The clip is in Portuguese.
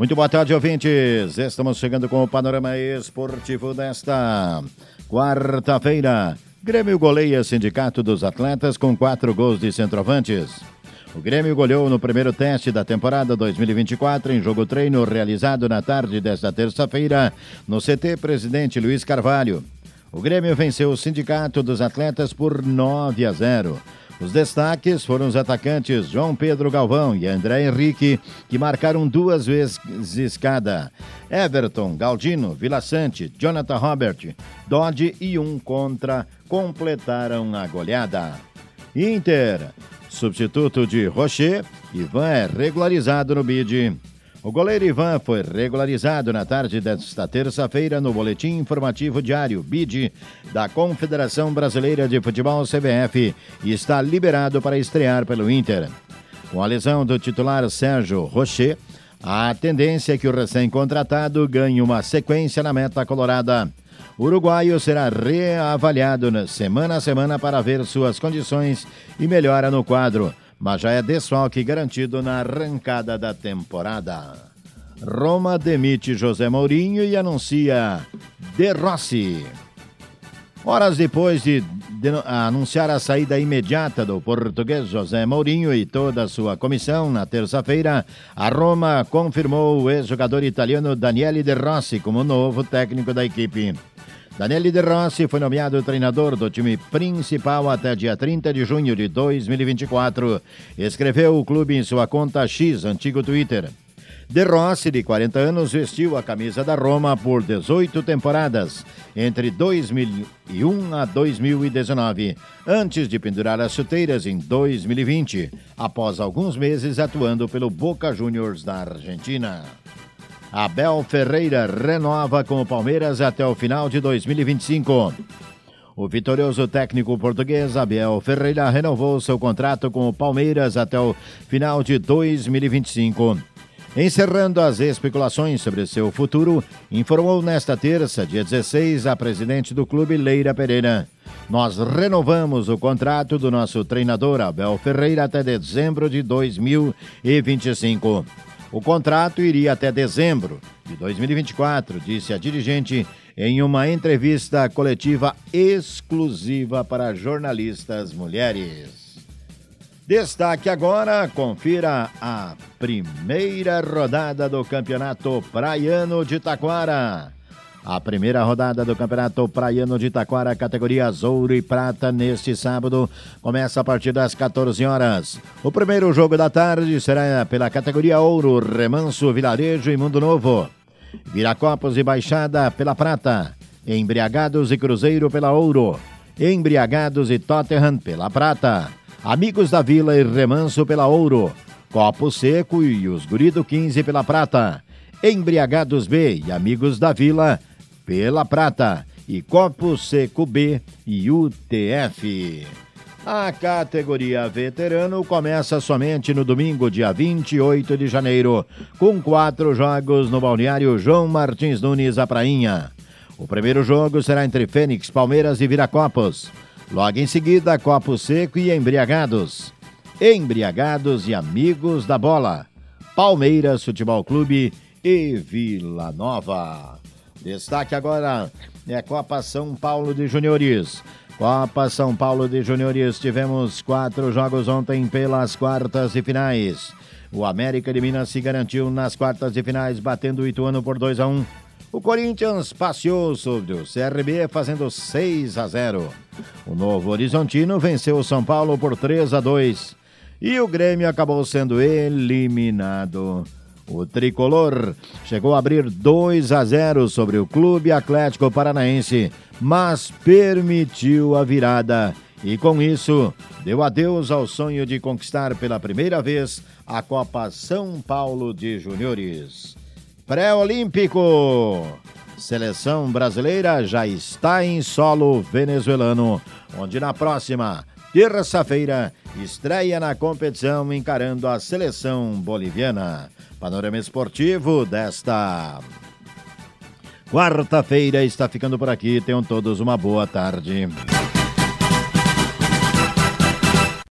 Muito boa tarde, ouvintes. Estamos chegando com o panorama esportivo desta quarta-feira. Grêmio goleia Sindicato dos Atletas com quatro gols de centroavantes. O Grêmio goleou no primeiro teste da temporada 2024 em jogo treino realizado na tarde desta terça-feira no CT Presidente Luiz Carvalho. O Grêmio venceu o Sindicato dos Atletas por 9 a 0. Os destaques foram os atacantes João Pedro Galvão e André Henrique, que marcaram duas vezes cada. Everton, Galdino, Vila Sante, Jonathan Robert, Dodge e um contra completaram a goleada. Inter, substituto de Rocher, Ivan é regularizado no bid. O goleiro Ivan foi regularizado na tarde desta terça-feira no Boletim Informativo Diário BID da Confederação Brasileira de Futebol CBF e está liberado para estrear pelo Inter. Com a lesão do titular Sérgio Rocher, a tendência é que o recém-contratado ganhe uma sequência na meta colorada. O uruguaio será reavaliado semana a semana para ver suas condições e melhora no quadro mas já é desfalque garantido na arrancada da temporada. Roma demite José Mourinho e anuncia De Rossi. Horas depois de, anunciar a saída imediata do português José Mourinho e toda a sua comissão na terça-feira, a Roma confirmou o ex-jogador italiano Daniele De Rossi como novo técnico da equipe. Daniele De Rossi foi nomeado treinador do time principal até dia 30 de junho de 2024. Escreveu o clube em sua conta X, antigo Twitter. De Rossi, de 40 anos, vestiu a camisa da Roma por 18 temporadas, entre 2001 a 2019, antes de pendurar as chuteiras em 2020, após alguns meses atuando pelo Boca Juniors da Argentina. Abel Ferreira renova com o Palmeiras até o final de 2025. O vitorioso técnico português Abel Ferreira renovou seu contrato com o Palmeiras até o final de 2025. Encerrando as especulações sobre seu futuro, informou nesta terça, dia 16, a presidente do clube, Leira Pereira. Nós renovamos o contrato do nosso treinador Abel Ferreira até dezembro de 2025. O contrato iria até dezembro de 2024, disse a dirigente em uma entrevista coletiva exclusiva para jornalistas mulheres. Destaque agora, confira a primeira rodada do Campeonato Praiano de Taquara. A primeira rodada do Campeonato Praiano de Itaquara, categoria Ouro e Prata, neste sábado, começa a partir das 14 horas. O primeiro jogo da tarde será pela categoria Ouro, Remanso, Vilarejo e Mundo Novo. Viracopos e Baixada pela Prata. Embriagados e Cruzeiro pela Ouro. Embriagados e Tottenham pela Prata. Amigos da Vila e Remanso pela Ouro. Copo Seco e os Gurido 15 pela Prata. Embriagados B e Amigos da Vila pela Prata e Copo Seco B e UTF. A categoria veterano começa somente no domingo, dia 28 de janeiro, com quatro jogos no balneário João Martins Nunes, a Prainha. O primeiro jogo será entre Fênix, Palmeiras e Viracopos. Logo em seguida, Copo Seco e Embriagados. Embriagados e Amigos da Bola. Palmeiras Futebol Clube e Vila Nova. Destaque agora é Copa São Paulo de Juniores. Copa São Paulo de Juniores, tivemos quatro jogos ontem pelas quartas e finais. O América de Minas se garantiu nas quartas de finais, batendo o Ituano por 2 a 1 o Corinthians passeou sobre o CRB fazendo 6 a 0. O Novo Horizontino venceu o São Paulo por 3 a 2 e o Grêmio acabou sendo eliminado. O tricolor chegou a abrir 2 a 0 sobre o Clube Atlético Paranaense, mas permitiu a virada e com isso deu adeus ao sonho de conquistar pela primeira vez a Copa São Paulo de Juniores. Pré-olímpico. Seleção brasileira já está em solo venezuelano, onde na próxima terça-feira estreia na competição encarando a seleção boliviana. Panorama Esportivo desta quarta-feira está ficando por aqui. Tenham todos uma boa tarde.